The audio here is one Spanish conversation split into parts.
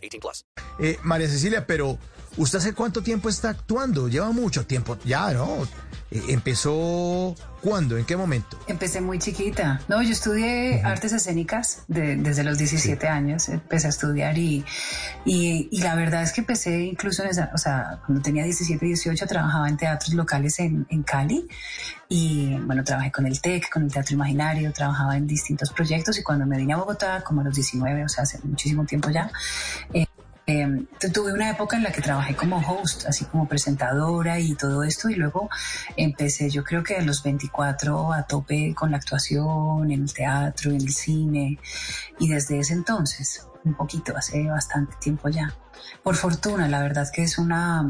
18 plus. Eh, María Cecilia, pero ¿usted hace cuánto tiempo está actuando? Lleva mucho tiempo ya, ¿no? Eh, ¿Empezó cuándo? ¿En qué momento? Empecé muy chiquita. No, yo estudié artes escénicas de- desde los 17 años. Empecé a estudiar y, y, y la verdad es que empecé incluso en esa, o sea, cuando tenía 17, 18 trabajaba en teatros locales en, en Cali y bueno, trabajé con el TEC, con el Teatro Imaginario, trabajaba en distintos proyectos y cuando me vine a Bogotá, como a los 19, o sea, hace muchísimo tiempo ya, eh, eh, tuve una época en la que trabajé como host, así como presentadora y todo esto, y luego empecé, yo creo que a los 24 a tope con la actuación, en el teatro, en el cine, y desde ese entonces, un poquito, hace bastante tiempo ya. Por fortuna, la verdad que es una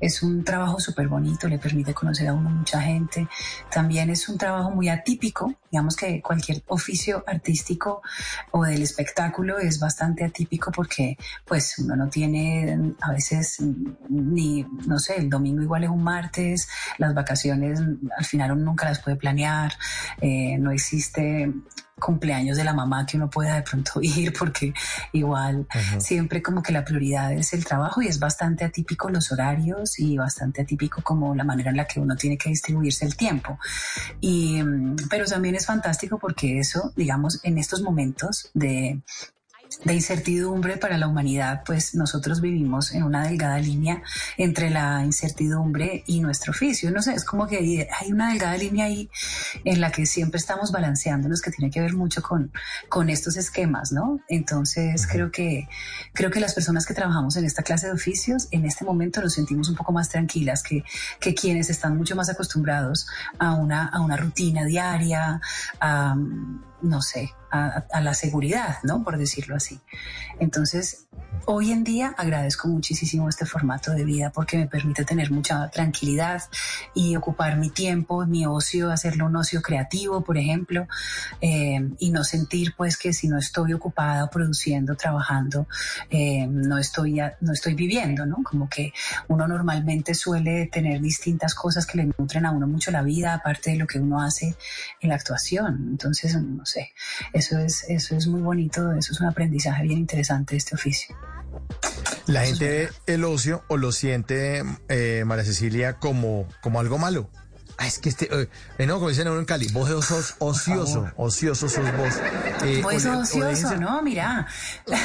es un trabajo súper bonito, le permite conocer a uno mucha gente. También es un trabajo muy atípico, digamos que cualquier oficio artístico o del espectáculo es bastante atípico porque pues uno no tiene a veces ni, no sé, el domingo igual es un martes, las vacaciones al final uno nunca las puede planear, eh, no existe cumpleaños de la mamá que uno pueda de pronto ir porque igual siempre como que la prioridad es el trabajo y es bastante atípico los horarios y bastante atípico como la manera en la que uno tiene que distribuirse el tiempo. Y, mm, pero también es fantástico porque eso, digamos, en estos momentos de de incertidumbre para la humanidad, pues nosotros vivimos en una delgada línea entre la incertidumbre y nuestro oficio. No sé, es como que hay- una delgada línea ahí en la que siempre estamos balanceándonos, que tiene que ver mucho con, con estos esquemas, ¿no? Entonces creo que, creo que las personas que trabajamos en esta clase de oficios, en este momento nos sentimos un poco más tranquilas que, que quienes están mucho más acostumbrados a una, a una rutina diaria, a, no sé, a, la seguridad, ¿no? Por decirlo así. Entonces, hoy en día agradezco muchísimo este formato de vida porque me permite tener mucha tranquilidad y ocupar mi tiempo, mi ocio, hacerlo un ocio creativo, por ejemplo, eh, y no sentir pues que si no estoy ocupada produciendo, trabajando, eh, no, estoy, no estoy viviendo, ¿no? Como que uno normalmente suele tener distintas cosas que le nutren a uno mucho la vida, aparte de lo que uno hace en la actuación. Entonces, no sé, eso es, eso es muy bonito, eso es un aprendizaje bien interesante de este oficio. La gente ve el ocio o lo siente, eh, María Cecilia, como, como algo malo. Ah, es que este, eh, no, como dicen en Cali, vos sos ocioso, ocioso sos vos. Eh, le- o ocioso, ¿no? Mira.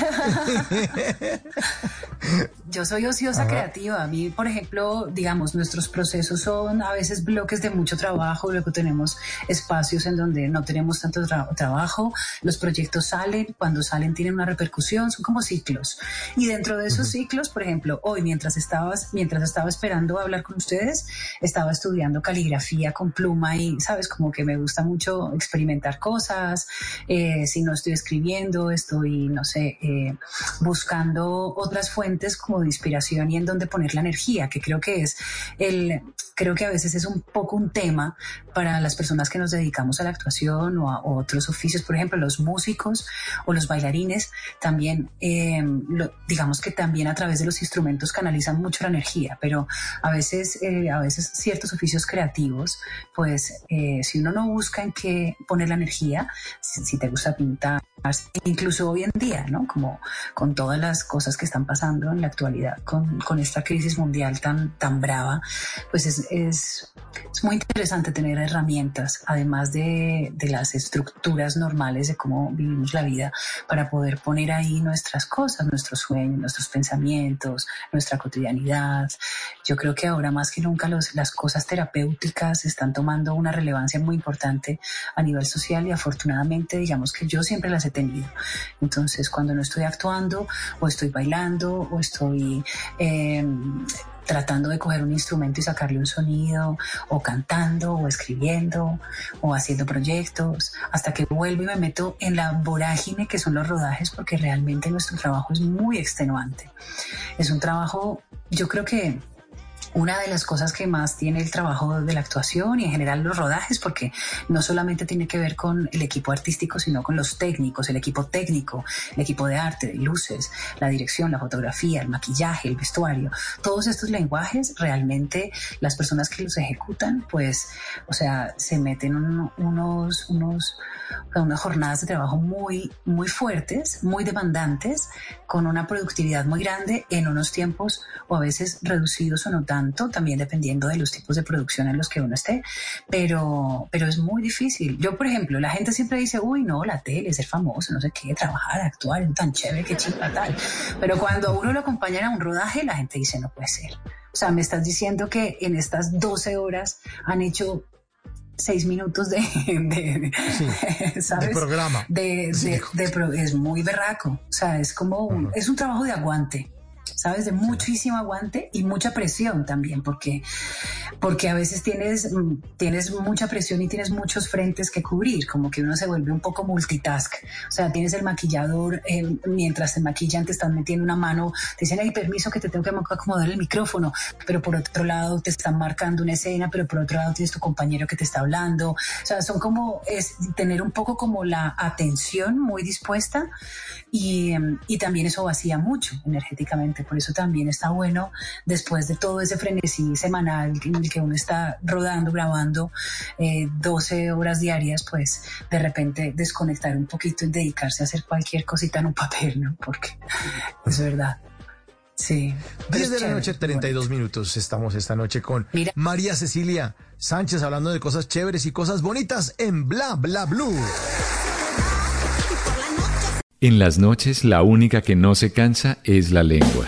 Yo soy ociosa creativa. A mí, por ejemplo, digamos, nuestros procesos son a veces bloques de mucho trabajo, luego tenemos espacios en donde no tenemos tanto tra- trabajo, los proyectos salen, cuando salen tienen una repercusión, son como ciclos. Y dentro de esos ciclos, por ejemplo, hoy mientras estabas, mientras estaba esperando hablar con ustedes, estaba estudiando caligrafía con pluma y, sabes, como que me gusta mucho experimentar cosas. Eh, si no estoy escribiendo, estoy, no sé, eh, buscando otras fuentes como de inspiración y en donde poner la energía, que creo que es el, creo que a veces es un poco un tema para las personas que nos dedicamos a la actuación o a otros oficios, por ejemplo, los músicos o los bailarines, también, eh, lo- digamos que también a través de los instrumentos canalizan mucho la energía, pero a veces, eh, a veces ciertos oficios creativos, pues eh, si uno no busca en qué poner la energía, si, te gusta pintar, incluso hoy en día, ¿no? Como con todas las cosas que están pasando en la actualidad, con, con esta crisis mundial tan, tan brava, pues es, es, es muy interesante tener herramientas, además de, de las estructuras normales de cómo vivimos la vida, para poder poner ahí nuestras cosas, nuestros sueños, nuestros pensamientos, nuestra cotidianidad. Yo creo que ahora más que nunca los, las cosas terapéuticas están tomando una relevancia muy importante a nivel social y afortunadamente digamos que yo siempre las he tenido. Entonces cuando no estoy actuando o estoy bailando o estoy... eh, tratando de coger un instrumento y sacarle un sonido, o cantando, o escribiendo, o haciendo proyectos, hasta que vuelvo y me meto en la vorágine que son los rodajes, porque realmente nuestro trabajo es muy extenuante. Es un trabajo, yo creo que una de las cosas que más tiene el trabajo de la actuación y en general los rodajes, porque no solamente tiene que ver con el equipo artístico, sino con los técnicos, el equipo técnico, el equipo de arte, de luces, la dirección, la fotografía, el maquillaje, el vestuario. Todos estos lenguajes, realmente las personas que los ejecutan, pues, o sea, se meten unos, unos, unas jornadas de trabajo muy, muy fuertes, muy demandantes, con una productividad muy grande en unos tiempos o a veces reducidos o no tanto, también dependiendo de los tipos de producción en los que uno esté, pero, pero es muy difícil. Yo, por ejemplo, la gente siempre dice, uy, no, la tele, ser famoso, no sé qué, trabajar, actuar, es tan chévere, qué chica tal. Pero cuando uno lo acompaña a un rodaje, la gente dice, no puede ser. O sea, me estás diciendo que en estas 12 horas han hecho seis minutos de, de, programa. De, es muy berraco. O sea, es como, es un trabajo de aguante. ¿Sabes? De muchísimo aguante y mucha presión también, porque, porque a veces tienes, mm, tienes mucha presión y tienes muchos frentes que cubrir, como que uno se vuelve un poco multitask. O sea, tienes el maquillador, eh, mientras te maquillan te están metiendo una mano, te dicen, hay permiso que te tengo que acomodar el micrófono, pero por otro lado te están marcando una escena, pero por otro lado tienes tu compañero que te está hablando. O sea, son como, es tener un poco como la atención muy dispuesta y, em, y también eso vacía mucho energéticamente por eso también está bueno, después de todo ese frenesí semanal en el que uno está rodando, grabando 12 eh, horas diarias, pues de repente desconectar un poquito y dedicarse a hacer cualquier cosita en un papel, ¿no? Porque es verdad. Sí. 10 de la noche, 32 minutos. Estamos esta noche con María Cecilia Sánchez hablando de cosas chéveres y cosas bonitas en Bla Bla Blue. En las noches la única que no se cansa es la lengua.